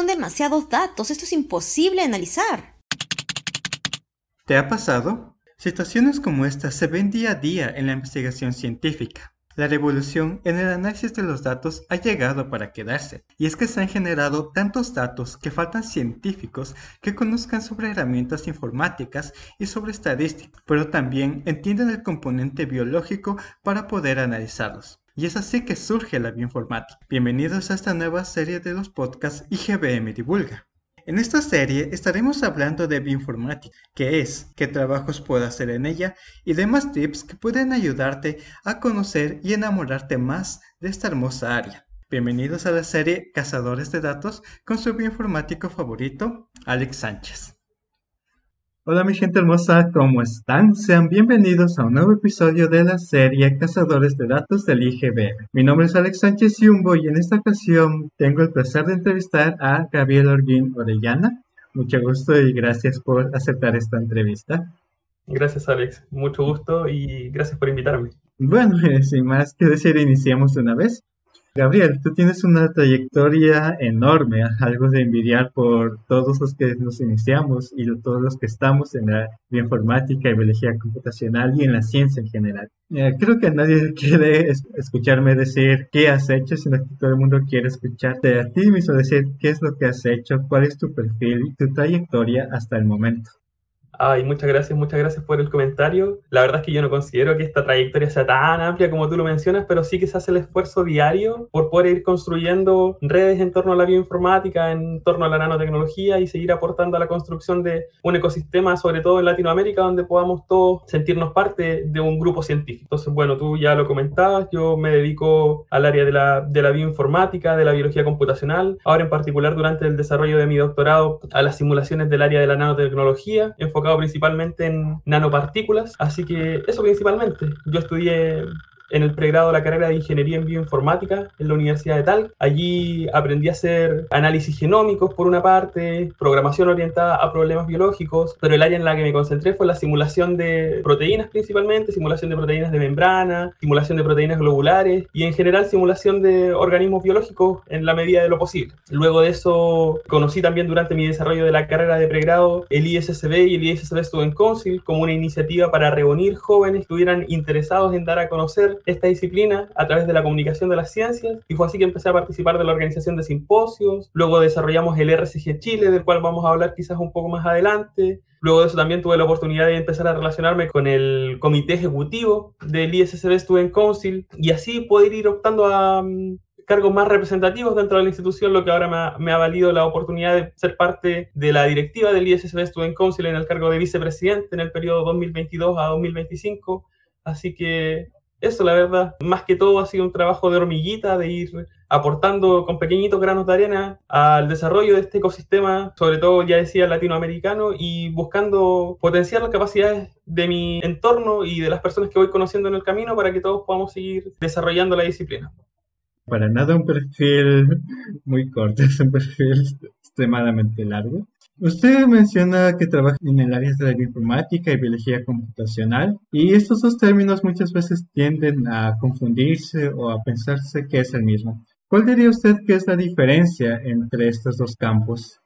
Son demasiados datos, esto es imposible analizar. ¿Te ha pasado? Situaciones como esta se ven día a día en la investigación científica. La revolución en el análisis de los datos ha llegado para quedarse, y es que se han generado tantos datos que faltan científicos que conozcan sobre herramientas informáticas y sobre estadística, pero también entienden el componente biológico para poder analizarlos. Y es así que surge la bioinformática. Bienvenidos a esta nueva serie de los podcasts IGBM Divulga. En esta serie estaremos hablando de bioinformática, qué es, qué trabajos puedo hacer en ella y demás tips que pueden ayudarte a conocer y enamorarte más de esta hermosa área. Bienvenidos a la serie Cazadores de Datos con su bioinformático favorito, Alex Sánchez. Hola mi gente hermosa, ¿cómo están? Sean bienvenidos a un nuevo episodio de la serie Cazadores de Datos del IGBM. Mi nombre es Alex Sánchez Yumbo y en esta ocasión tengo el placer de entrevistar a Gabriel Orguín Orellana. Mucho gusto y gracias por aceptar esta entrevista. Gracias Alex, mucho gusto y gracias por invitarme. Bueno, sin más que decir, iniciamos de una vez. Gabriel, tú tienes una trayectoria enorme, algo de envidiar por todos los que nos iniciamos y todos los que estamos en la bioinformática y biología computacional y en la ciencia en general. Eh, creo que nadie quiere escucharme decir qué has hecho, sino que todo el mundo quiere escucharte a ti mismo decir qué es lo que has hecho, cuál es tu perfil y tu trayectoria hasta el momento. Ay, muchas gracias, muchas gracias por el comentario. La verdad es que yo no considero que esta trayectoria sea tan amplia como tú lo mencionas, pero sí que se hace el esfuerzo diario por poder ir construyendo redes en torno a la bioinformática, en torno a la nanotecnología y seguir aportando a la construcción de un ecosistema, sobre todo en Latinoamérica, donde podamos todos sentirnos parte de un grupo científico. Entonces, bueno, tú ya lo comentabas, yo me dedico al área de la, de la bioinformática, de la biología computacional, ahora en particular durante el desarrollo de mi doctorado a las simulaciones del área de la nanotecnología, enfocado principalmente en nanopartículas, así que eso principalmente. Yo estudié en el pregrado la carrera de Ingeniería en Bioinformática en la Universidad de Tal. Allí aprendí a hacer análisis genómicos por una parte, programación orientada a problemas biológicos, pero el área en la que me concentré fue la simulación de proteínas principalmente, simulación de proteínas de membrana, simulación de proteínas globulares y en general simulación de organismos biológicos en la medida de lo posible. Luego de eso conocí también durante mi desarrollo de la carrera de pregrado el ISSB y el ISSB Student Council como una iniciativa para reunir jóvenes que estuvieran interesados en dar a conocer esta disciplina a través de la comunicación de las ciencias y fue así que empecé a participar de la organización de simposios, luego desarrollamos el RCG Chile, del cual vamos a hablar quizás un poco más adelante, Luego de eso también tuve la oportunidad de empezar a relacionarme con el comité ejecutivo del ISSB Student Council y así poder ir optando a mm, cargos más representativos dentro de la institución, lo que ahora me ha, me ha, valido la oportunidad de ser parte de la directiva del ISSB Student Council en el cargo de vicepresidente en el periodo 2022 a 2025. Así que eso, la verdad, más que todo ha sido un trabajo de hormiguita, de ir aportando con pequeñitos granos de arena al desarrollo de este ecosistema, sobre todo, ya decía, latinoamericano, y buscando potenciar las capacidades de mi entorno y de las personas que voy conociendo en el camino para que todos podamos seguir desarrollando la disciplina. Para nada un perfil muy corto, es un perfil extremadamente largo. Usted menciona que trabaja en el área de la bioinformática y biología computacional y estos dos términos muchas veces tienden a confundirse o a pensarse que es el mismo. ¿Cuál diría usted que es la diferencia entre estos dos campos?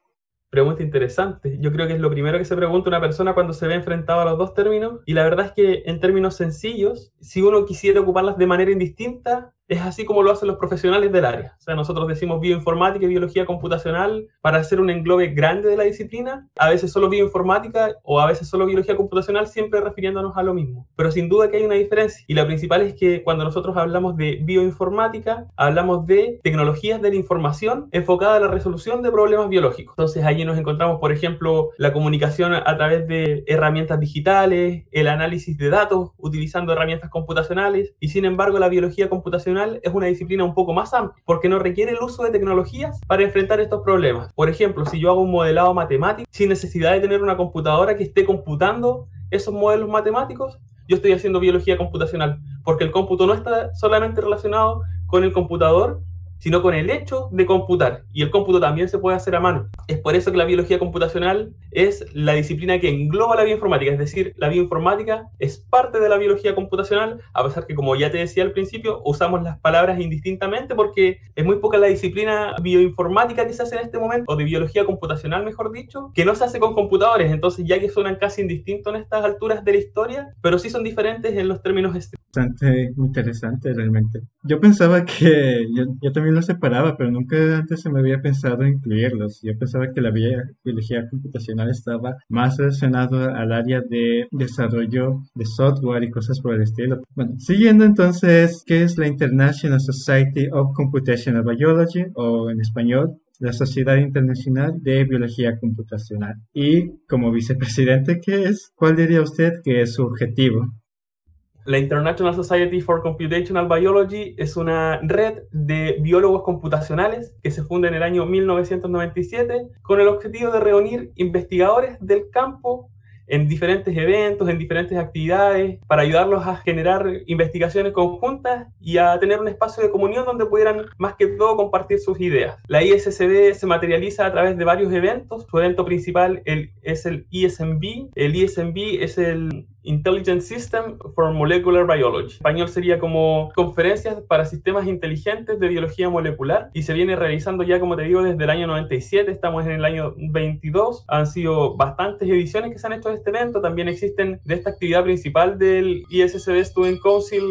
Pregunta interesante. Yo creo que es lo primero que se pregunta una persona cuando se ve enfrentado a los dos términos. Y la verdad es que en términos sencillos, si uno quisiera ocuparlas de manera indistinta, es así como lo hacen los profesionales del área. O sea, nosotros decimos bioinformática y biología computacional para hacer un englobe grande de la disciplina, a veces solo bioinformática o a veces solo biología computacional, siempre refiriéndonos a lo mismo. Pero sin duda que hay una diferencia. Y la principal es que cuando nosotros hablamos de bioinformática, hablamos de tecnologías de la información enfocada a la resolución de problemas biológicos. Entonces allí nos encontramos, por ejemplo, la comunicación a través de herramientas digitales, el análisis de datos utilizando herramientas computacionales y sin embargo la biología computacional es una disciplina un poco más amplia, porque no requiere el uso de tecnologías para enfrentar estos problemas. Por ejemplo, si yo hago un modelado matemático sin necesidad de tener una computadora que esté computando esos modelos matemáticos, yo estoy haciendo biología computacional, porque el cómputo no está solamente relacionado con el computador, sino con el hecho de computar. Y el cómputo también se puede hacer a mano. Es por eso que la biología computacional es la disciplina que engloba la bioinformática, es decir, la bioinformática es parte de la biología computacional, a pesar que, como ya te decía al principio, usamos las palabras indistintamente porque es muy poca la disciplina bioinformática que se hace en este momento, o de biología computacional, mejor dicho, que no se hace con computadores. Entonces, ya que suenan casi indistintos en estas alturas de la historia, pero sí son diferentes en los términos. Bastante interesante realmente. Yo pensaba que los separaba, pero nunca antes se me había pensado incluirlos. Yo pensaba que la biología computacional estaba más relacionado al área de desarrollo de software y cosas por el estilo. Bueno, siguiendo entonces, ¿qué es la International Society of Computational Biology o en español la Sociedad Internacional de Biología Computacional. Y como vicepresidente, ¿qué es? ¿Cuál diría usted que es su objetivo? La International Society for Computational Biology es una red de biólogos computacionales que se funda en el año 1997 con el objetivo de reunir investigadores del campo en diferentes eventos, en diferentes actividades, para ayudarlos a generar investigaciones conjuntas y a tener un espacio de comunión donde pudieran más que todo compartir sus ideas. La ISSB se materializa a través de varios eventos. Su evento principal es el ISMB. El ISMB es el Intelligent System for Molecular Biology. En español sería como conferencias para sistemas inteligentes de biología molecular y se viene realizando ya, como te digo, desde el año 97, estamos en el año 22. Han sido bastantes ediciones que se han hecho de este evento. También existen de esta actividad principal del ISSB Student Council.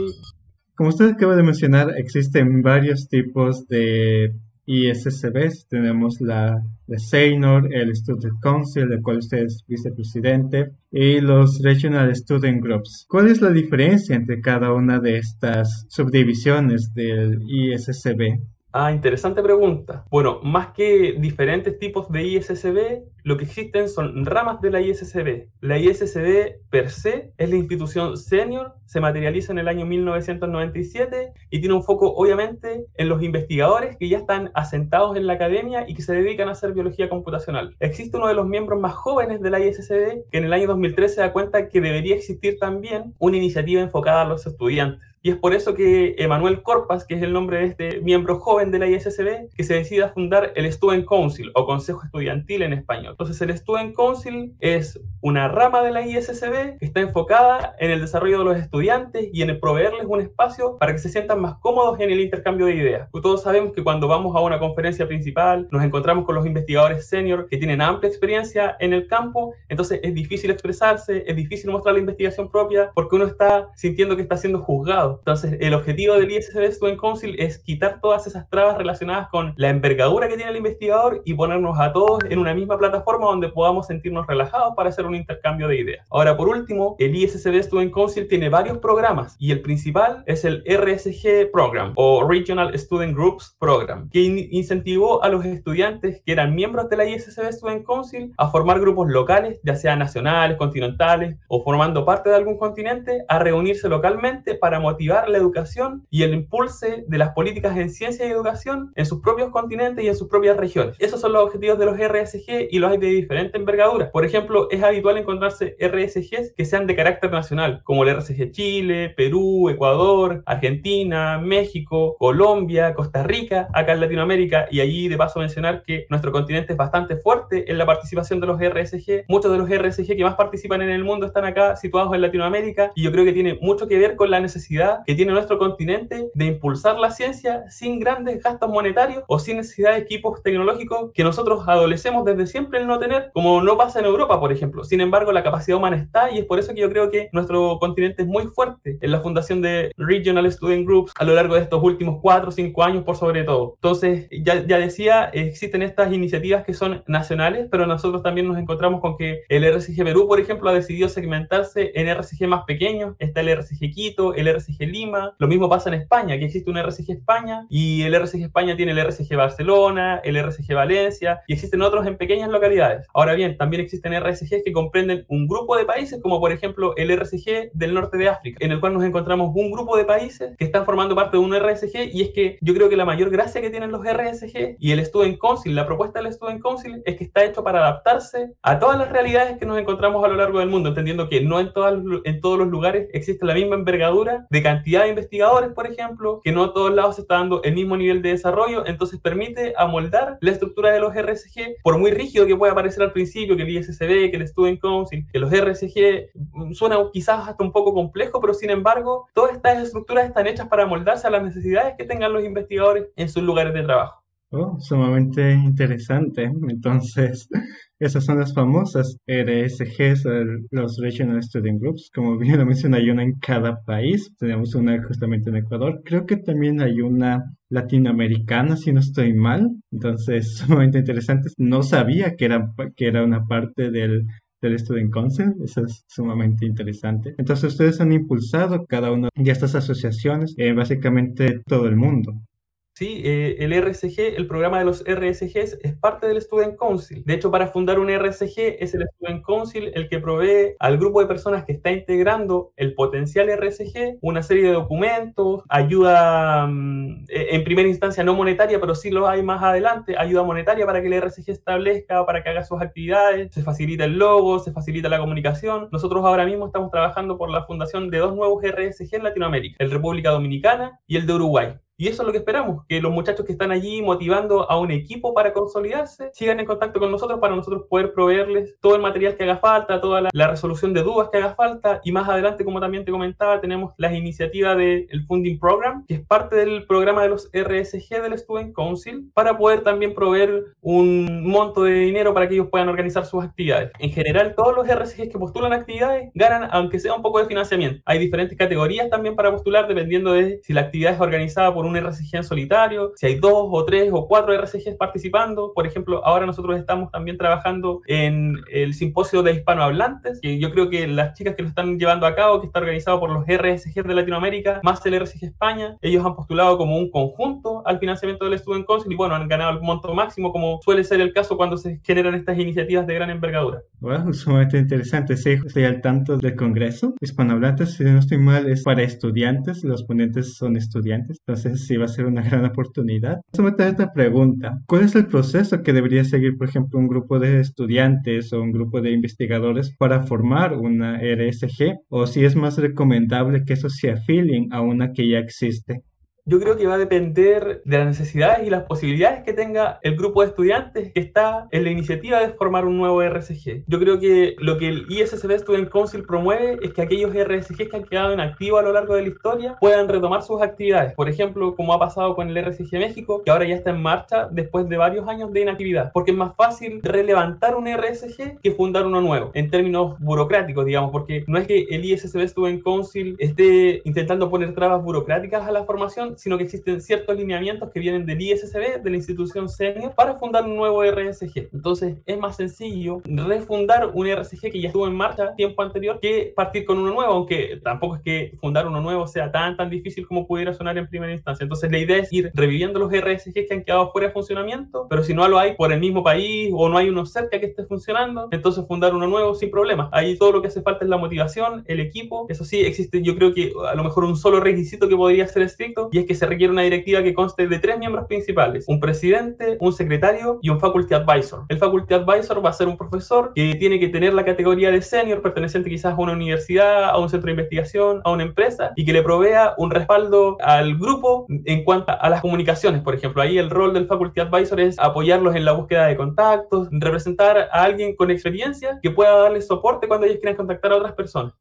Como usted acaba de mencionar, existen varios tipos de ISSBs. Tenemos la SEINOR, el Student Council, del cual usted es vicepresidente, y los Regional Student Groups. ¿Cuál es la diferencia entre cada una de estas subdivisiones del ISSB? Ah, interesante pregunta. Bueno, más que diferentes tipos de ISSB, lo que existen son ramas de la ISSB. La ISSB per se es la institución senior, se materializa en el año 1997 y tiene un foco obviamente en los investigadores que ya están asentados en la academia y que se dedican a hacer biología computacional. Existe uno de los miembros más jóvenes de la ISSB que en el año 2013 se da cuenta que debería existir también una iniciativa enfocada a los estudiantes. Y es por eso que Emanuel Corpas, que es el nombre de este miembro joven de la ISSB, que se decide a fundar el Student Council o Consejo Estudiantil en español. Entonces el Student Council es una rama de la ISSB que está enfocada en el desarrollo de los estudiantes y en proveerles un espacio para que se sientan más cómodos en el intercambio de ideas. todos sabemos que cuando vamos a una conferencia principal nos encontramos con los investigadores senior que tienen amplia experiencia en el campo, entonces es difícil expresarse, es difícil mostrar la investigación propia porque uno está sintiendo que está siendo juzgado entonces, el objetivo del ISSB Student Council es quitar todas esas trabas relacionadas con la envergadura que tiene el investigador y ponernos a todos en una misma plataforma donde podamos sentirnos relajados para hacer un intercambio de ideas. Ahora, por último, el ISSB Student Council tiene varios programas y el principal es el RSG Program o Regional Student Groups Program, que incentivó a los estudiantes que eran miembros de la ISSB Student Council a formar grupos locales, ya sean nacionales, continentales o formando parte de algún continente, a reunirse localmente para motivar la educación y el impulse de las políticas en ciencia y educación en sus propios continentes y en sus propias regiones. Esos son los objetivos de los RSG y los hay de diferente envergadura. Por ejemplo, es habitual encontrarse RSGs que sean de carácter nacional, como el RSG Chile, Perú, Ecuador, Argentina, México, Colombia, Costa Rica, acá en Latinoamérica, y allí de paso mencionar que nuestro continente es bastante fuerte en la participación de los RSG. Muchos de los RSG que más participan en el mundo están acá situados en Latinoamérica y yo creo que tiene mucho que ver con la necesidad que tiene nuestro continente de impulsar la ciencia sin grandes gastos monetarios o sin necesidad de equipos tecnológicos que nosotros adolecemos desde siempre el no tener, como no pasa en Europa, por ejemplo. Sin embargo, la capacidad humana está y es por eso que yo creo que nuestro continente es muy fuerte en la fundación de Regional Student Groups a lo largo de estos últimos cuatro o cinco años, por sobre todo. Entonces, ya, ya decía, existen estas iniciativas que son nacionales, pero nosotros también nos encontramos con que el RCG Perú, por ejemplo, ha decidido segmentarse en RCG más pequeños. Está el RCG Quito, el RCG Lima. Lo mismo pasa en España, que existe un RCG España y el RCG España tiene el RCG Barcelona, el RCG Valencia y existen otros en pequeñas localidades. Ahora bien, también existen RCGs que comprenden un grupo de países, como por ejemplo el RCG del norte de África, en el cual nos encontramos un grupo de países que están formando parte de un RSG y es que yo creo que la mayor gracia que tienen los RSG y el Student Council, la propuesta del Student Council es que está hecho para adaptarse a todas las realidades que nos encontramos a lo largo del mundo, entendiendo que no en, todas, en todos los lugares existe la misma envergadura de cantidad de investigadores, por ejemplo, que no a todos lados se está dando el mismo nivel de desarrollo, entonces permite amoldar la estructura de los RSG, por muy rígido que pueda parecer al principio, que el ISSB, que el Student Council, que los RSG mm, suena quizás hasta un poco complejo, pero sin embargo, todas estas estructuras están hechas para amoldarse a las necesidades que tengan los investigadores en sus lugares de trabajo. Oh, sumamente interesante. Entonces, esas son las famosas RSGs, los Regional Student Groups. Como bien lo mencioné, hay una en cada país. Tenemos una justamente en Ecuador. Creo que también hay una latinoamericana, si no estoy mal. Entonces, sumamente interesante. No sabía que era, que era una parte del, del Student Council. Eso es sumamente interesante. Entonces, ustedes han impulsado cada una de estas asociaciones en básicamente todo el mundo. Sí, eh, el RSG, el programa de los RSGs es parte del Student Council. De hecho, para fundar un RSG es el Student Council el que provee al grupo de personas que está integrando el potencial RSG una serie de documentos, ayuda mm, e, en primera instancia no monetaria, pero sí lo hay más adelante, ayuda monetaria para que el RSG establezca, para que haga sus actividades, se facilita el logo, se facilita la comunicación. Nosotros ahora mismo estamos trabajando por la fundación de dos nuevos RSG en Latinoamérica, el República Dominicana y el de Uruguay. Y eso es lo que esperamos, que los muchachos que están allí motivando a un equipo para consolidarse sigan en contacto con nosotros para nosotros poder proveerles todo el material que haga falta, toda la, resolución de dudas que haga falta. Y más adelante, como también te comentaba, tenemos las iniciativas del Funding Program, que es parte del programa de los RSG del Student Council, para poder también proveer un monto de dinero para que ellos puedan organizar sus actividades. En general, todos los RSG que postulan actividades ganan, aunque sea un poco de financiamiento. Hay diferentes categorías también para postular dependiendo de si la actividad es organizada por un RCG en solitario, si hay dos o tres o cuatro RCGs participando. Por ejemplo, ahora nosotros estamos también trabajando en el simposio de hispanohablantes, que yo creo que las chicas que lo están llevando a cabo, que está organizado por los RSG de Latinoamérica, más el RCG España, ellos han postulado como un conjunto al financiamiento del Student Council y bueno, han ganado el monto máximo, como suele ser el caso cuando se generan estas iniciativas de gran envergadura. Wow, sumamente interesante. Sí, estoy al tanto del Congreso. Hispanohablantes, si no estoy mal, es para estudiantes, los ponentes son estudiantes, entonces sí va a ser una gran oportunidad. Eso me trae esta pregunta. ¿Cuál es el proceso que debería seguir, por ejemplo, un grupo de estudiantes o un grupo de investigadores para formar una RSG? O si es más recomendable que eso se afilien a una que ya existe. Yo creo que va a depender de las necesidades y las posibilidades que tenga el grupo de estudiantes que está en la iniciativa de formar un nuevo RSG. Yo creo que lo que el ISSB Student Council promueve es que aquellos RSG que han quedado en a lo largo de la historia puedan retomar sus actividades. Por ejemplo, como ha pasado con el RSG México, que ahora ya está en marcha después de varios años de inactividad. Porque es más fácil relevantar un RSG que fundar uno nuevo, en términos burocráticos, digamos, porque no es que el ISSB Student Council esté intentando poner trabas burocráticas a la formación, sino que existen ciertos lineamientos que vienen del ISSB, de la institución senior, para fundar un nuevo RSG. Entonces es más sencillo refundar un RSG que ya estuvo en marcha tiempo anterior que partir con uno nuevo, aunque tampoco es que fundar uno nuevo sea tan tan difícil como pudiera sonar en primera instancia. Entonces la idea es ir reviviendo los RSG que han quedado fuera de funcionamiento, pero si no lo hay por el mismo país o no hay uno cerca que esté funcionando, entonces fundar uno nuevo sin problema. Ahí todo lo que hace falta es la motivación, el equipo. Eso sí, existe yo creo que a lo mejor un solo requisito que podría ser estricto y es que se requiere una directiva que conste de tres miembros principales, un presidente, un secretario y un faculty advisor. El faculty advisor va a ser un profesor que tiene que tener la categoría de senior, perteneciente quizás a una universidad, a un centro de investigación, a una empresa, y que le provea un respaldo al grupo en cuanto a las comunicaciones, por ejemplo. Ahí el rol del faculty advisor es apoyarlos en la búsqueda de contactos, representar a alguien con experiencia que pueda darles soporte cuando ellos quieran contactar a otras personas.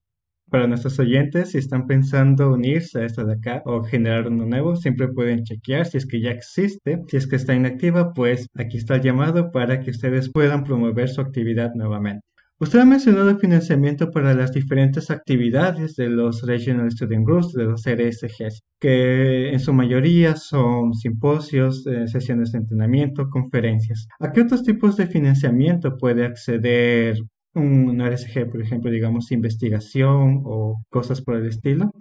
Para nuestros oyentes, si están pensando unirse a esta de acá o generar uno nuevo, siempre pueden chequear si es que ya existe. Si es que está inactiva, pues aquí está el llamado para que ustedes puedan promover su actividad nuevamente. Usted ha mencionado financiamiento para las diferentes actividades de los Regional Student Groups, de los RSGs, que en su mayoría son simposios, eh, sesiones de entrenamiento, conferencias. ¿A qué otros tipos de financiamiento puede acceder un RSG, por ejemplo, digamos, investigación o cosas por el estilo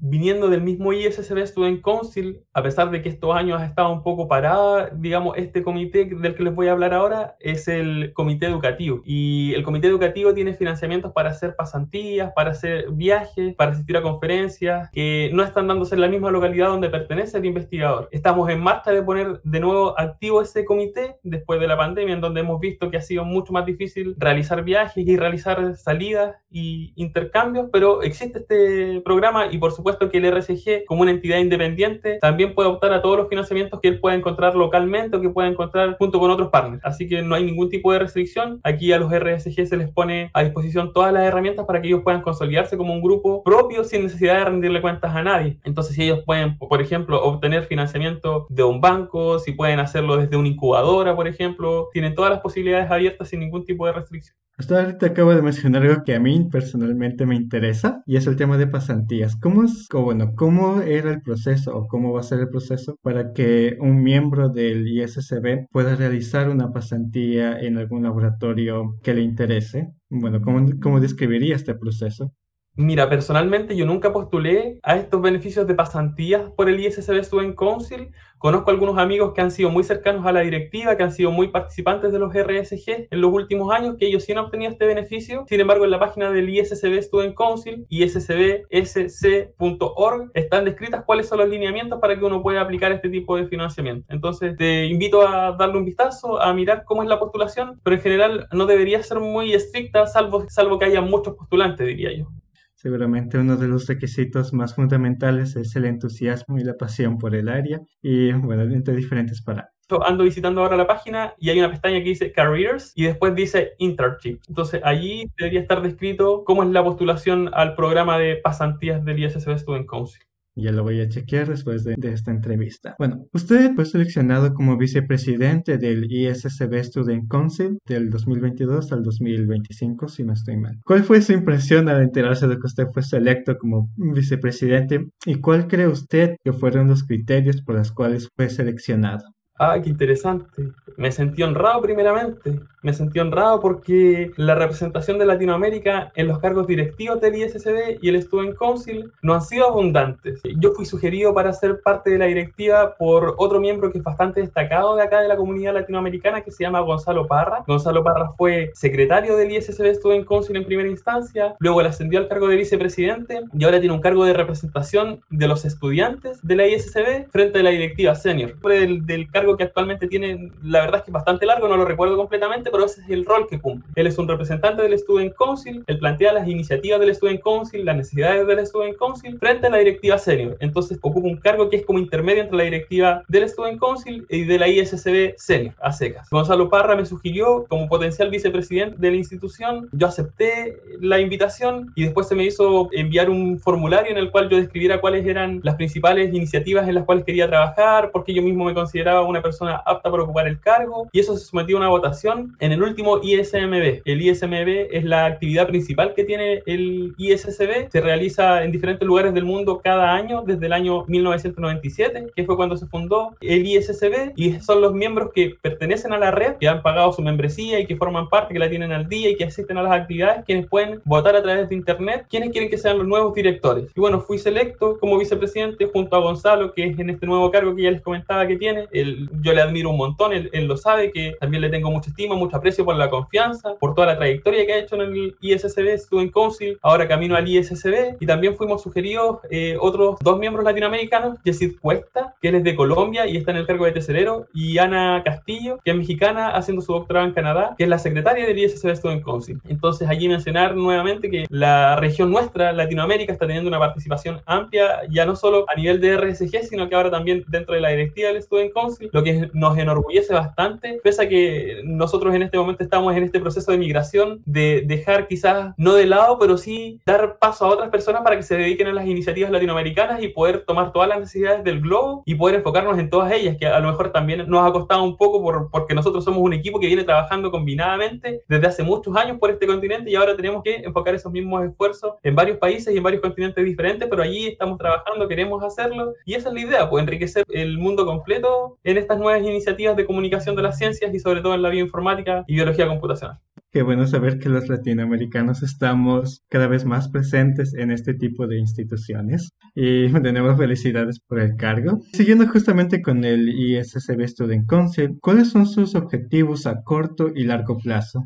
viniendo del mismo ISSB Student Council, a pesar de que estos años ha estado un poco parada, digamos, este comité del que les voy a hablar ahora es el comité educativo. Y el comité educativo tiene financiamientos para hacer pasantías, para hacer viajes, para asistir a conferencias, que no están dándose en la misma localidad donde pertenece el investigador. Estamos en marcha de poner de nuevo activo ese comité después de la pandemia, en donde hemos visto que ha sido mucho más difícil realizar viajes y realizar salidas y intercambios, pero existe este programa y por supuesto supuesto que el RSG, como una entidad independiente, también puede optar a todos los financiamientos que él pueda encontrar localmente o que pueda encontrar junto con otros partners. Así que no hay ningún tipo de restricción. Aquí a los RSG se les pone a disposición todas las herramientas para que ellos puedan consolidarse como un grupo propio sin necesidad de rendirle cuentas a nadie. Entonces, si ellos pueden, por ejemplo, obtener financiamiento de un banco, si pueden hacerlo desde una incubadora, por ejemplo, tienen todas las posibilidades abiertas sin ningún tipo de restricción. Hasta ahorita acabo de mencionar algo que a mí personalmente me interesa y es el tema de pasantías. ¿Cómo es, bueno, cómo era el proceso o cómo va a ser el proceso para que un miembro del ISSB pueda realizar una pasantía en algún laboratorio que le interese? Bueno, ¿cómo, cómo describiría este proceso? Mira, personalmente yo nunca postulé a estos beneficios de pasantías por el ISSB Student Council. Conozco algunos amigos que han sido muy cercanos a la directiva, que han sido muy participantes de los RSG en los últimos años, que ellos sí han obtenido este beneficio. Sin embargo, en la página del ISSB Student Council, issbsc.org, están descritas cuáles son los lineamientos para que uno pueda aplicar este tipo de financiamiento. Entonces, te invito a darle un vistazo, a mirar cómo es la postulación, pero en general no debería ser muy estricta, salvo, salvo que haya muchos postulantes, diría yo. Seguramente uno de los requisitos más fundamentales es el entusiasmo y la pasión por el área y, bueno, entre diferentes parámetros ando visitando ahora la página y hay una pestaña que dice Careers y después dice Internship. Entonces allí debería estar descrito cómo es la postulación al programa de pasantías del ISSB Student Council. Ya lo voy a chequear después de, esta entrevista. Bueno, usted fue seleccionado como vicepresidente del ISSB Student Council del 2022 al 2025, si no estoy mal. ¿Cuál fue su impresión al enterarse de que usted fue selecto como vicepresidente y cuál cree usted que fueron los criterios por los cuales fue seleccionado? Ah, qué interesante. Me sentí honrado primeramente. Me sentí honrado porque la representación de Latinoamérica en los cargos directivos del ISSB y el Student Council no han sido abundantes. Yo fui sugerido para ser parte de la directiva por otro miembro que es bastante destacado de acá de la comunidad latinoamericana que se llama Gonzalo Parra. Gonzalo Parra fue secretario del ISSB Student Council en primera instancia, luego le ascendió al cargo de vicepresidente y ahora tiene un cargo de representación de los estudiantes de la ISSB frente a la directiva senior. Del, del cargo que actualmente tiene, la verdad es que es bastante largo, no lo recuerdo completamente, pero ese es el rol que cumple. Él es un representante del Student Council, él plantea las iniciativas del Student Council, las necesidades del Student Council frente a la directiva senior. Entonces ocupa un cargo que es como intermedio entre la directiva del Student Council y de la ISSB senior, a secas. Gonzalo Parra me sugirió como potencial vicepresidente de la institución, yo acepté la invitación y después se me hizo enviar un formulario en el cual yo describiera cuáles eran las principales iniciativas en las cuales quería trabajar, porque yo mismo me consideraba una persona apta para ocupar el cargo y eso se sometió a una votación en el último ISMB. El ISMB es la actividad principal que tiene el ISSB, se realiza en diferentes lugares del mundo cada año desde el año 1997, que fue cuando se fundó el ISSB y son los miembros que pertenecen a la red, que han pagado su membresía y que forman parte, que la tienen al día y que asisten a las actividades, quienes pueden votar a través de internet, quienes quieren que sean los nuevos directores. Y bueno, fui selecto como vicepresidente junto a Gonzalo, que es en este nuevo cargo que ya les comentaba que tiene. El, yo le admiro un montón, él, lo sabe, que también le tengo mucha estima, mucho aprecio por la confianza, por toda la trayectoria que ha hecho en el ISSB, Student Council, ahora camino al ISSB, y también fuimos sugeridos eh, otros dos miembros latinoamericanos, Jessid Cuesta, que él es de Colombia y está en el cargo de tesorero, y Ana Castillo, que es mexicana, haciendo su doctorado en Canadá, que es la secretaria del ISSB Student Council. Entonces, allí mencionar nuevamente que la región nuestra, Latinoamérica, está teniendo una participación amplia, ya no solo a nivel de RSG, sino que ahora también dentro de la directiva del Student Council, lo que nos enorgullece bastante, pese a que nosotros en este momento estamos en este proceso de migración, de dejar quizás no de lado, pero sí dar paso a otras personas para que se dediquen a las iniciativas latinoamericanas y poder tomar todas las necesidades del globo y poder enfocarnos en todas ellas, que a lo mejor también nos ha costado un poco por, porque nosotros somos un equipo que viene trabajando combinadamente desde hace muchos años por este continente y ahora tenemos que enfocar esos mismos esfuerzos en varios países y en varios continentes diferentes, pero allí estamos trabajando, queremos hacerlo y esa es la idea, pues enriquecer el mundo completo en estas nuevas iniciativas de comunicación de las ciencias y sobre todo en la bioinformática y biología computacional. Qué bueno saber que los latinoamericanos estamos cada vez más presentes en este tipo de instituciones y tenemos felicidades por el cargo. Siguiendo justamente con el ISSB Student Council, ¿cuáles son sus objetivos a corto y largo plazo?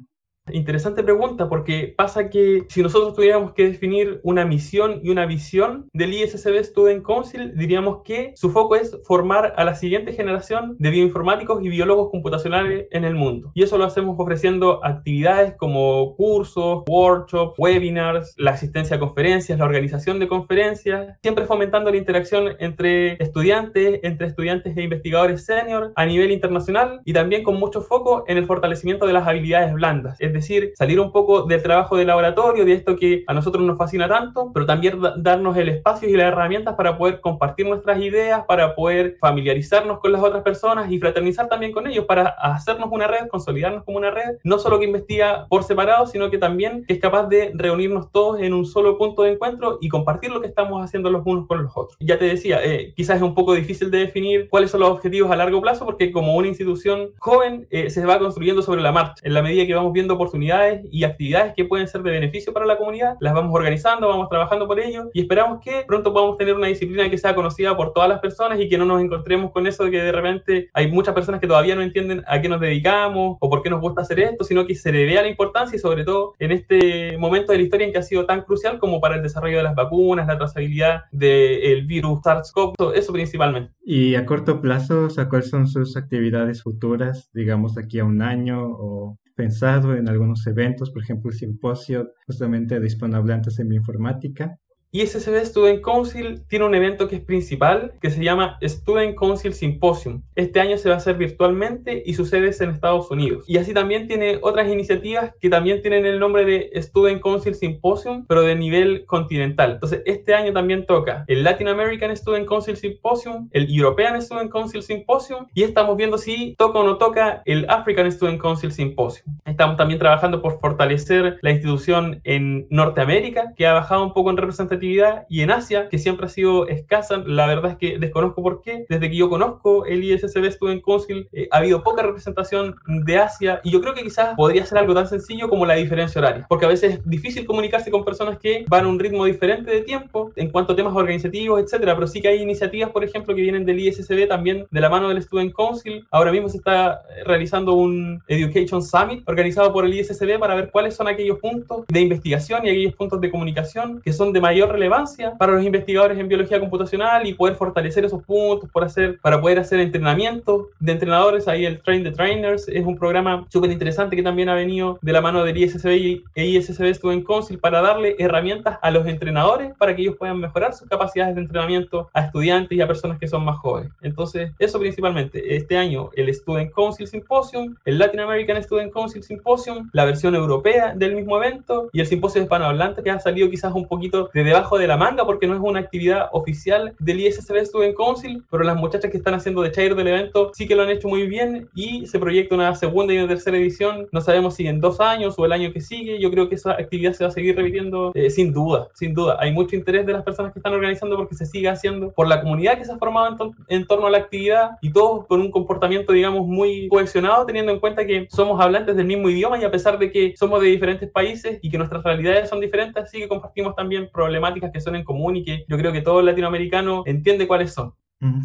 Interesante pregunta porque pasa que si nosotros tuviéramos que definir una misión y una visión del ISSB Student Council, diríamos que su foco es formar a la siguiente generación de bioinformáticos y biólogos computacionales en el mundo. Y eso lo hacemos ofreciendo actividades como cursos, workshops, webinars, la asistencia a conferencias, la organización de conferencias, siempre fomentando la interacción entre estudiantes, entre estudiantes e investigadores senior a nivel internacional y también con mucho foco en el fortalecimiento de las habilidades blandas es decir, salir un poco del trabajo de laboratorio, de esto que a nosotros nos fascina tanto, pero también darnos el espacio y las herramientas para poder compartir nuestras ideas, para poder familiarizarnos con las otras personas y fraternizar también con ellos, para hacernos una red, consolidarnos como una red, no solo que investiga por separado, sino que también es capaz de reunirnos todos en un solo punto de encuentro y compartir lo que estamos haciendo los unos con los otros. Ya te decía, eh, quizás es un poco difícil de definir cuáles son los objetivos a largo plazo, porque como una institución joven eh, se va construyendo sobre la marcha. En la medida que vamos viendo oportunidades y actividades que pueden ser de beneficio para la comunidad, las vamos organizando, vamos trabajando por ello y esperamos que pronto podamos tener una disciplina que sea conocida por todas las personas y que no nos encontremos con eso de que de repente hay muchas personas que todavía no entienden a qué nos dedicamos o por qué nos gusta hacer esto, sino que se le vea la importancia y sobre todo en este momento de la historia en que ha sido tan crucial como para el desarrollo de las vacunas, la trazabilidad del virus SARS-CoV, eso principalmente. Y a corto plazo, ¿cuáles son sus actividades futuras, digamos, aquí a un año o pensado en algunos eventos, por ejemplo, el simposio justamente de hispanohablantes en bioinformática, y SSB Student Council tiene un evento que es principal, que se llama Student Council Symposium. Este año se va a hacer virtualmente y su sede es en Estados Unidos. Y así también tiene otras iniciativas que también tienen el nombre de Student Council Symposium, pero de nivel continental. Entonces, este año también toca el Latin American Student Council Symposium, el European Student Council Symposium, y estamos viendo si toca o no toca el African Student Council Symposium. Estamos también trabajando por fortalecer la institución en Norteamérica, que ha bajado un poco en representatividad y en Asia, que siempre ha sido escasa, la verdad es que desconozco por qué. Desde que yo conozco el ISSB Student Council, eh, ha habido poca representación de Asia y yo creo que quizás podría ser algo tan sencillo como la diferencia horaria, porque a veces es difícil comunicarse con personas que van a un ritmo diferente de tiempo en cuanto a temas organizativos, etcétera, pero sí que hay iniciativas, por ejemplo, que vienen del ISSB también de la mano del Student Council. Ahora mismo se está realizando un Education Summit organizado por el ISSB para ver cuáles son aquellos puntos de investigación y aquellos puntos de comunicación que son de mayor relevancia para los investigadores en biología computacional y poder fortalecer esos puntos por hacer, para poder hacer entrenamiento de entrenadores. Ahí el Train the Trainers es un programa súper interesante que también ha venido de la mano del ISSB e ISSB Student Council para darle herramientas a los entrenadores para que ellos puedan mejorar sus capacidades de entrenamiento a estudiantes y a personas que son más jóvenes. Entonces, eso principalmente. Este año el Student Council Symposium, el Latin American Student Council Symposium, la versión europea del mismo evento y el simposio hispanohablante que ha salido quizás un poquito de debajo de la manga porque no es una actividad oficial del ISSB Student Council, pero las muchachas que están haciendo de chair del evento sí que lo han hecho muy bien y se proyecta una segunda y una tercera edición. No sabemos si en dos años o el año que sigue. Yo creo que esa actividad se va a seguir repitiendo eh, sin duda, sin duda. Hay mucho interés de las personas que están organizando porque se sigue haciendo por la comunidad que se ha formado en, en torno a la actividad y todos con un comportamiento, digamos, muy cohesionado, teniendo en cuenta que somos hablantes del mismo idioma y a pesar de que somos de diferentes países y que nuestras realidades son diferentes, sí que compartimos también problemáticas que son en común y que yo creo que todo latinoamericano entiende cuáles son.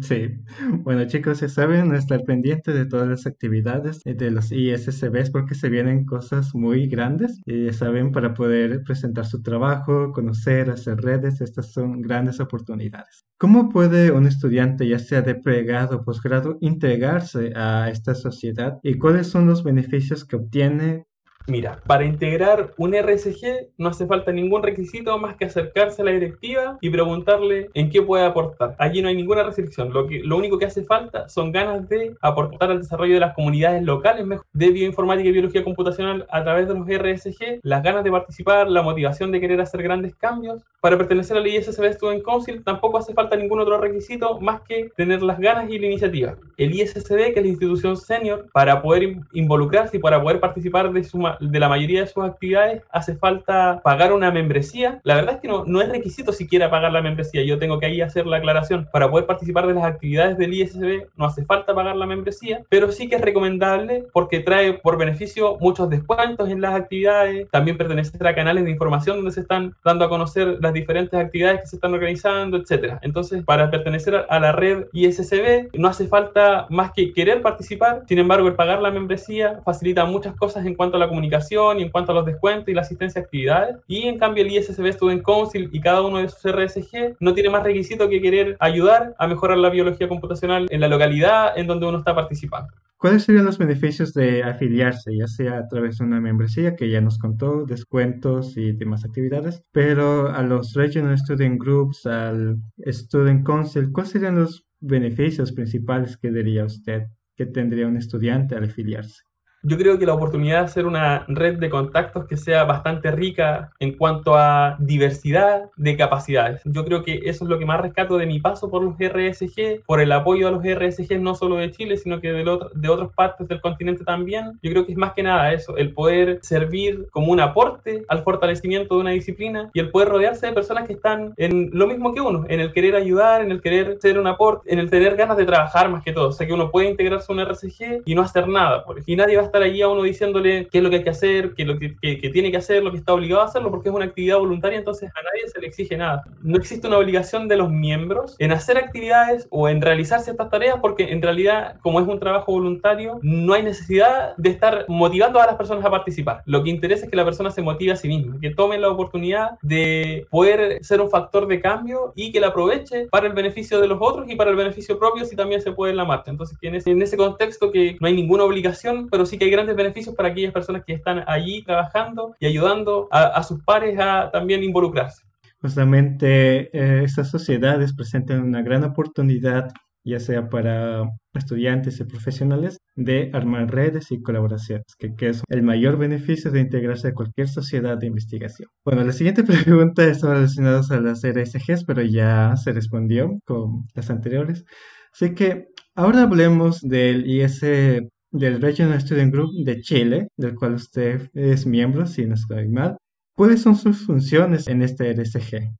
Sí, bueno chicos, ya saben, estar pendiente de todas las actividades de los ISSBs porque se vienen cosas muy grandes y ya saben, para poder presentar su trabajo, conocer, hacer redes, estas son grandes oportunidades. ¿Cómo puede un estudiante, ya sea de pregrado o posgrado, integrarse a esta sociedad y cuáles son los beneficios que obtiene Mira, para integrar un RSG no hace falta ningún requisito más que acercarse a la directiva y preguntarle en qué puede aportar. Allí no hay ninguna restricción. Lo, que, lo único que hace falta son ganas de aportar al desarrollo de las comunidades locales de bioinformática y biología computacional a través de los RSG, las ganas de participar, la motivación de querer hacer grandes cambios. Para pertenecer al ISSB Student Council tampoco hace falta ningún otro requisito más que tener las ganas y la iniciativa. El ISSB, que es la institución senior, para poder involucrarse y para poder participar de su de la mayoría de sus actividades hace falta pagar una membresía. La verdad es que no, no es requisito siquiera pagar la membresía. Yo tengo que ahí hacer la aclaración. Para poder participar de las actividades del ISB no hace falta pagar la membresía, pero sí que es recomendable porque trae por beneficio muchos descuentos en las actividades. También pertenecer a canales de información donde se están dando a conocer las diferentes actividades que se están organizando, etcétera. Entonces, para pertenecer a la red ISSB no hace falta más que querer participar. Sin embargo, el pagar la membresía facilita muchas cosas en cuanto a la comunidad comunicación y en cuanto a los descuentos y la asistencia a actividades. Y en cambio el ISSB Student Council y cada uno de sus RSG no tiene más requisito que querer ayudar a mejorar la biología computacional en la localidad en donde uno está participando. ¿Cuáles serían los beneficios de afiliarse, ya sea a través de una membresía que ya nos contó, descuentos y demás actividades, pero a los Regional Student Groups, al Student Council, cuáles serían los beneficios principales que diría usted que tendría un estudiante al afiliarse? Yo creo que la oportunidad de hacer una red de contactos que sea bastante rica en cuanto a diversidad de capacidades. Yo creo que eso es lo que más rescato de mi paso por los RSG, por el apoyo a los RSG no solo de Chile, sino que de, de otras partes del continente también. Yo creo que es más que nada eso, el poder servir como un aporte al fortalecimiento de una disciplina y el poder rodearse de personas que están en lo mismo que uno, en el querer ayudar, en el querer ser un aporte, en el tener ganas de trabajar más que todo. O sea, que uno puede integrarse a un RSG y no hacer nada, y nadie va a estar allí a uno diciéndole qué es lo que hay que hacer, qué es lo que, tiene que hacer, lo que está obligado a hacerlo, porque es una actividad voluntaria, entonces a nadie se le exige nada. No existe una obligación de los miembros en hacer actividades o en realizar ciertas tareas, porque en realidad, como es un trabajo voluntario, no hay necesidad de estar motivando a las personas a participar. Lo que interesa es que la persona se motive a sí misma, que tome la oportunidad de poder ser un factor de cambio y que la aproveche para el beneficio de los otros y para el beneficio propio si también se puede en la marcha. Entonces, en ese contexto que no hay ninguna obligación, pero sí que hay grandes beneficios para aquellas personas que están allí trabajando y ayudando a, sus pares a también involucrarse. Justamente eh, estas sociedades presentan una gran oportunidad, ya sea para estudiantes y profesionales, de armar redes y colaboraciones, que, que, es el mayor beneficio de integrarse a cualquier sociedad de investigación. Bueno, la siguiente pregunta está relacionada a las RSGs, pero ya se respondió con las anteriores. Así que ahora hablemos del IS del Regional Student Group de Chile, del cual usted es miembro, si no estoy mal. ¿Cuáles son sus funciones en este RSG?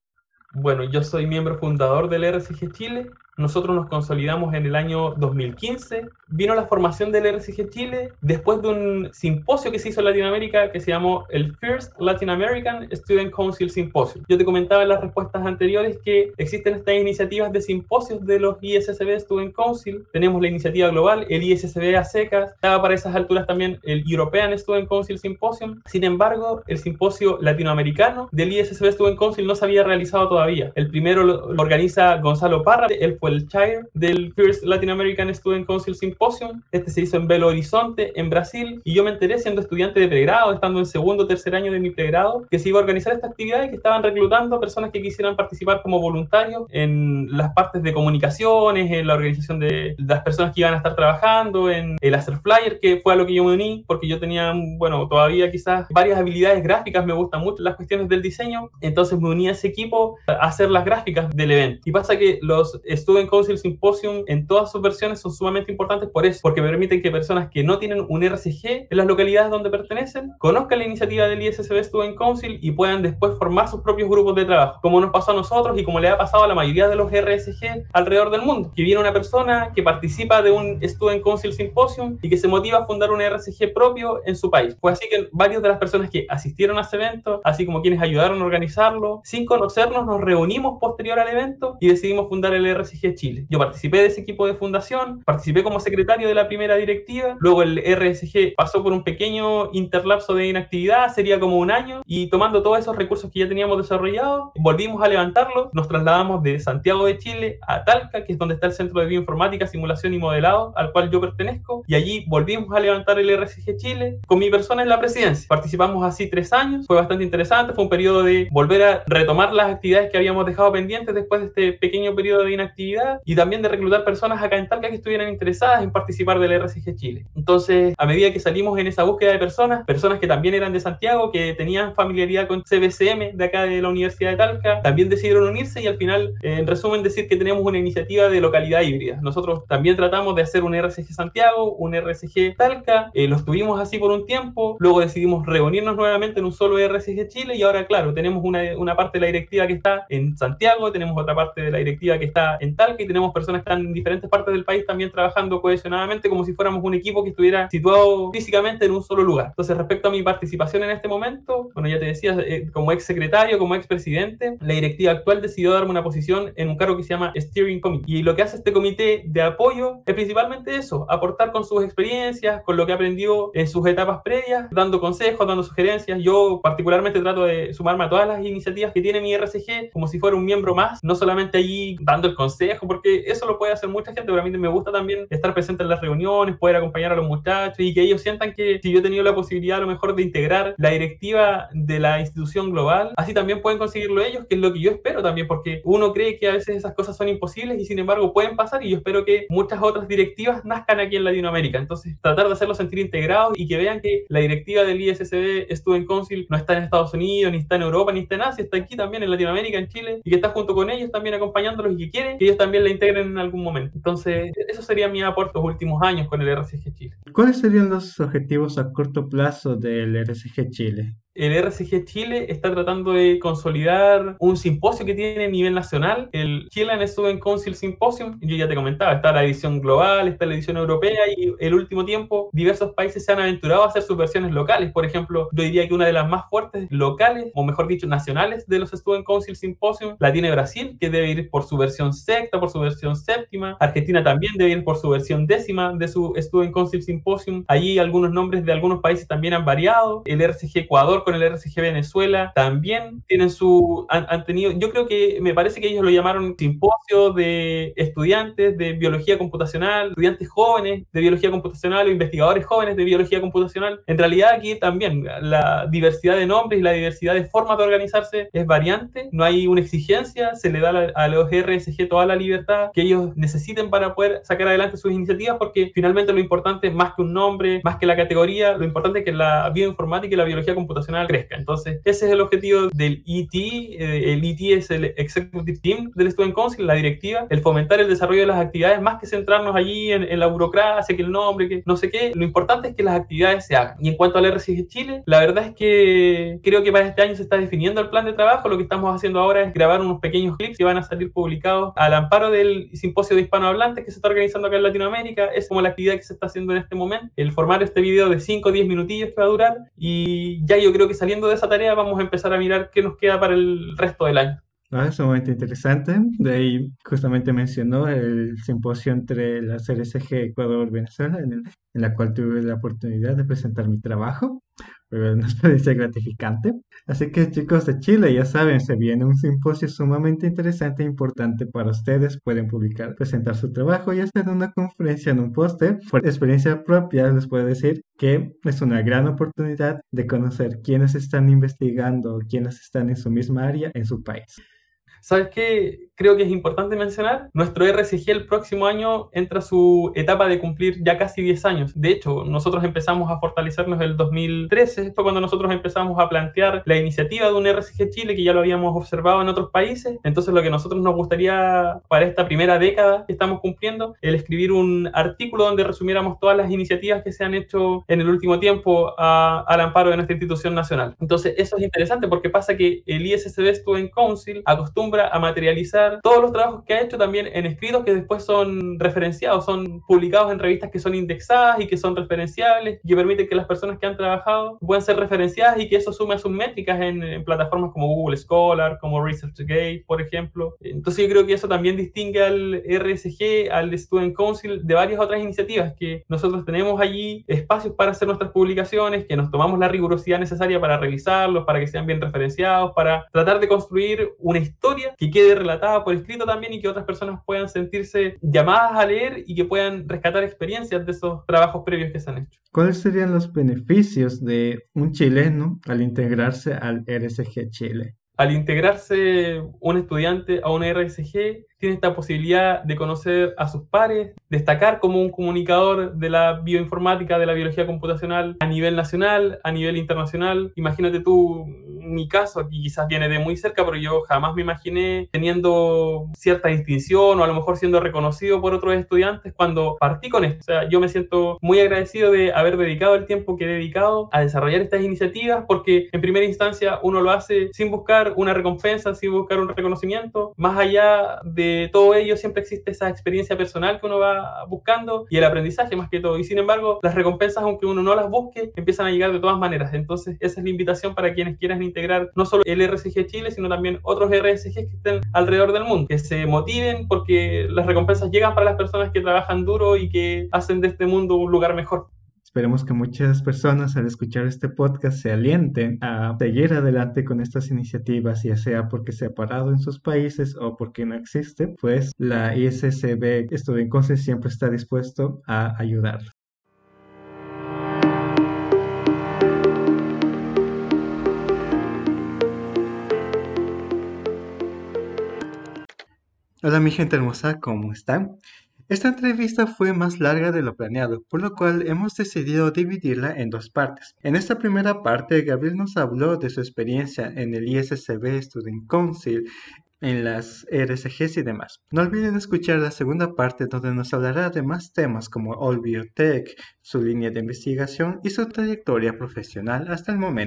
Bueno, yo soy miembro fundador del RSG Chile nosotros nos consolidamos en el año 2015. Vino la formación del RCG Chile después de un simposio que se hizo en Latinoamérica que se llamó el First Latin American Student Council Symposium. Yo te comentaba en las respuestas anteriores que existen estas iniciativas de simposios de los ISSB Student Council. Tenemos la iniciativa global, el ISSB a secas. Estaba para esas alturas también el European Student Council Symposium. Sin embargo, el simposio latinoamericano del ISSB Student Council no se había realizado todavía. El primero lo, organiza Gonzalo Parra. Él fue chair del First Latin American Student Council Symposium. Este se hizo en Belo Horizonte, en Brasil, y yo me enteré siendo estudiante de pregrado, estando en segundo o tercer año de mi pregrado, que se iba a organizar esta actividad y que estaban reclutando personas que quisieran participar como voluntarios en las partes de comunicaciones, en la organización de las personas que iban a estar trabajando, en el hacer flyer, que fue a lo que yo me uní, porque yo tenía, bueno, todavía quizás varias habilidades gráficas, me gustan mucho las cuestiones del diseño, entonces me uní a ese equipo a hacer las gráficas del evento. Y pasa que los Council Symposium en todas sus versiones son sumamente importantes por eso, porque permiten que personas que no tienen un RCG en las localidades donde pertenecen conozcan la iniciativa del ISSB Student Council y puedan después formar sus propios grupos de trabajo, como nos pasó a nosotros y como le ha pasado a la mayoría de los RSG alrededor del mundo, que viene una persona que participa de un Student Council Symposium y que se motiva a fundar un RSG propio en su país. Fue así que varias de las personas que asistieron a ese evento, así como quienes ayudaron a organizarlo, sin conocernos, nos reunimos posterior al evento y decidimos fundar el Chile. Yo participé de ese equipo de fundación, participé como secretario de la primera directiva, luego el RSG pasó por un pequeño interlapso de inactividad, sería como un año, y tomando todos esos recursos que ya teníamos desarrollados, volvimos a levantarlos, nos trasladamos de Santiago de Chile a Talca, que es donde está el Centro de Bioinformática, Simulación y Modelado, al cual yo pertenezco, y allí volvimos a levantar el RSG Chile con mi persona en la presidencia. Participamos así tres años, fue bastante interesante, fue un periodo de volver a retomar las actividades que habíamos dejado pendientes después de este pequeño periodo de inactividad y también de reclutar personas acá en Talca que estuvieran interesadas en participar del RCG Chile. Entonces, a medida que salimos en esa búsqueda de personas, personas que también eran de Santiago, que tenían familiaridad con CBCM de acá de la Universidad de Talca, también decidieron unirse y al final, en resumen, decir que tenemos una iniciativa de localidad híbrida. Nosotros también tratamos de hacer un RCG Santiago, un RCG Talca, eh, los tuvimos así por un tiempo, luego decidimos reunirnos nuevamente en un solo RCG Chile y ahora, claro, tenemos una, una parte de la directiva que está en Santiago, tenemos otra parte de la directiva que está en Talca y tenemos personas que están en diferentes partes del país también trabajando cohesionadamente como si fuéramos un equipo que estuviera situado físicamente en un solo lugar. Entonces, respecto a mi participación en este momento, bueno, ya te decía, eh, como ex secretario, como ex presidente, la directiva actual decidió darme una posición en un cargo que se llama Steering Committee. Y lo que hace este comité de apoyo es principalmente eso, aportar con sus experiencias, con lo que aprendió en sus etapas previas, dando consejos, dando sugerencias. Yo particularmente trato de sumarme a todas las iniciativas que tiene mi RCG como si fuera un miembro más, no solamente allí dando el consejo, porque eso lo puede hacer mucha gente, pero a mí me gusta también estar presente en las reuniones, poder acompañar a los muchachos y que ellos sientan que si yo he tenido la posibilidad a lo mejor de integrar la directiva de la institución global, así también pueden conseguirlo ellos, que es lo que yo espero también, porque uno cree que a veces esas cosas son imposibles y sin embargo pueden pasar y yo espero que muchas otras directivas nazcan aquí en Latinoamérica. Entonces, tratar de hacerlos sentir integrados y que vean que la directiva del ISSB en Council no está en Estados Unidos, ni está en Europa, ni está en Asia, está aquí también en Latinoamérica, en Chile, y que está junto con ellos también acompañándolos y que quieren que ellos también la integren en algún momento. Entonces, eso sería mi aporte los últimos años con el RCG Chile. ¿Cuáles serían los objetivos a corto plazo del RCG Chile? El RCG Chile está tratando de consolidar un simposio que tiene a nivel nacional, el Chilean Student Council Symposium. Yo ya te comentaba, está la edición global, está la edición europea y el último tiempo diversos países se han aventurado a hacer sus versiones locales. Por ejemplo, yo diría que una de las más fuertes locales, o mejor dicho, nacionales de los Student Council Symposium, la tiene Brasil, que debe ir por su versión sexta, por su versión séptima. Argentina también debe ir por su versión décima de su Student Council Symposium. Allí algunos nombres de algunos países también han variado. El RCG Ecuador con el RCG Venezuela también tienen su, han, tenido, yo creo que me parece que ellos lo llamaron simposio de estudiantes de biología computacional, estudiantes jóvenes de biología computacional o investigadores jóvenes de biología computacional. En realidad aquí también la diversidad de nombres y la diversidad de formas de organizarse es variante, no hay una exigencia, se le da a los RSG toda la libertad que ellos necesiten para poder sacar adelante sus iniciativas porque finalmente lo importante es más que un nombre, más que la categoría, lo importante es que la bioinformática y la biología computacional crezca. Entonces, ese es el objetivo del ET. Eh, el ET es el Executive Team del Student Council, la directiva, el fomentar el desarrollo de las actividades, más que centrarnos allí en, la burocracia, que el nombre, que no sé qué. Lo importante es que las actividades se hagan. Y en cuanto al RCG Chile, la verdad es que creo que para este año se está definiendo el plan de trabajo. Lo que estamos haciendo ahora es grabar unos pequeños clips que van a salir publicados al amparo del simposio de hispanohablantes que se está organizando acá en Latinoamérica. Es como la actividad que se está haciendo en este momento. El formar este video de 5 o 10 minutillos que va a durar. Y ya yo creo que saliendo de esa tarea vamos a empezar a mirar qué nos queda para el resto del año. Ah, es sumamente interesante. De ahí justamente mencionó el simposio entre la CRSG Ecuador-Venezuela, en, en, la cual tuve la oportunidad de presentar mi trabajo pero una experiencia gratificante. Así que chicos de Chile, ya saben, se viene un simposio sumamente interesante e importante para ustedes. Pueden publicar, presentar su trabajo y hacer una conferencia en un póster. Por experiencia propia les puedo decir que es una gran oportunidad de conocer quiénes están investigando, quiénes están en su misma área en su país. ¿Sabes qué? creo que es importante mencionar, nuestro RCG el próximo año entra a su etapa de cumplir ya casi 10 años. De hecho, nosotros empezamos a fortalecernos el 2013, fue cuando nosotros empezamos a plantear la iniciativa de un RCG Chile que ya lo habíamos observado en otros países. Entonces, lo que nosotros nos gustaría para esta primera década que estamos cumpliendo, el escribir un artículo donde resumiéramos todas las iniciativas que se han hecho en el último tiempo al amparo de nuestra institución nacional. Entonces, eso es interesante porque pasa que el ISSB Student Council acostumbra a materializar todos los trabajos que ha hecho también en escritos que después son referenciados, son publicados en revistas que son indexadas y que son referenciables y que permiten que las personas que han trabajado puedan ser referenciadas y que eso sume a sus métricas en, plataformas como Google Scholar, como ResearchGate, por ejemplo. Entonces yo creo que eso también distingue al RSG, al Student Council de varias otras iniciativas que nosotros tenemos allí espacios para hacer nuestras publicaciones, que nos tomamos la rigurosidad necesaria para revisarlos, para que sean bien referenciados, para tratar de construir una historia que quede relatada por escrito también y que otras personas puedan sentirse llamadas a leer y que puedan rescatar experiencias de esos trabajos previos que se han hecho. ¿Cuáles serían los beneficios de un chileno al integrarse al RSG Chile? Al integrarse un estudiante a un RSG, tiene esta posibilidad de conocer a sus pares, destacar como un comunicador de la bioinformática, de la biología computacional a nivel nacional, a nivel internacional. Imagínate tú, mi caso, aquí quizás viene de muy cerca, pero yo jamás me imaginé teniendo cierta distinción o a lo mejor siendo reconocido por otros estudiantes cuando partí con esto. O sea, yo me siento muy agradecido de haber dedicado el tiempo que he dedicado a desarrollar estas iniciativas porque en primera instancia uno lo hace sin buscar una recompensa, sin buscar un reconocimiento, más allá de de todo ello siempre existe esa experiencia personal que uno va buscando y el aprendizaje más que todo. Y sin embargo, las recompensas, aunque uno no las busque, empiezan a llegar de todas maneras. Entonces, esa es la invitación para quienes quieran integrar no solo el RSG Chile, sino también otros RSG que estén alrededor del mundo, que se motiven porque las recompensas llegan para las personas que trabajan duro y que hacen de este mundo un lugar mejor. Esperemos que muchas personas al escuchar este podcast se alienten a seguir adelante con estas iniciativas, ya sea porque se ha parado en sus países o porque no existe, pues la ISSB Estudiantes siempre está dispuesto a ayudar. Hola mi gente hermosa, ¿cómo están? Esta entrevista fue más larga de lo planeado, por lo cual hemos decidido dividirla en dos partes. En esta primera parte, Gabriel nos habló de su experiencia en el ISSB Student Council, en las RSGs y demás. No olviden escuchar la segunda parte donde nos hablará de más temas como All Biotech, su línea de investigación y su trayectoria profesional hasta el momento.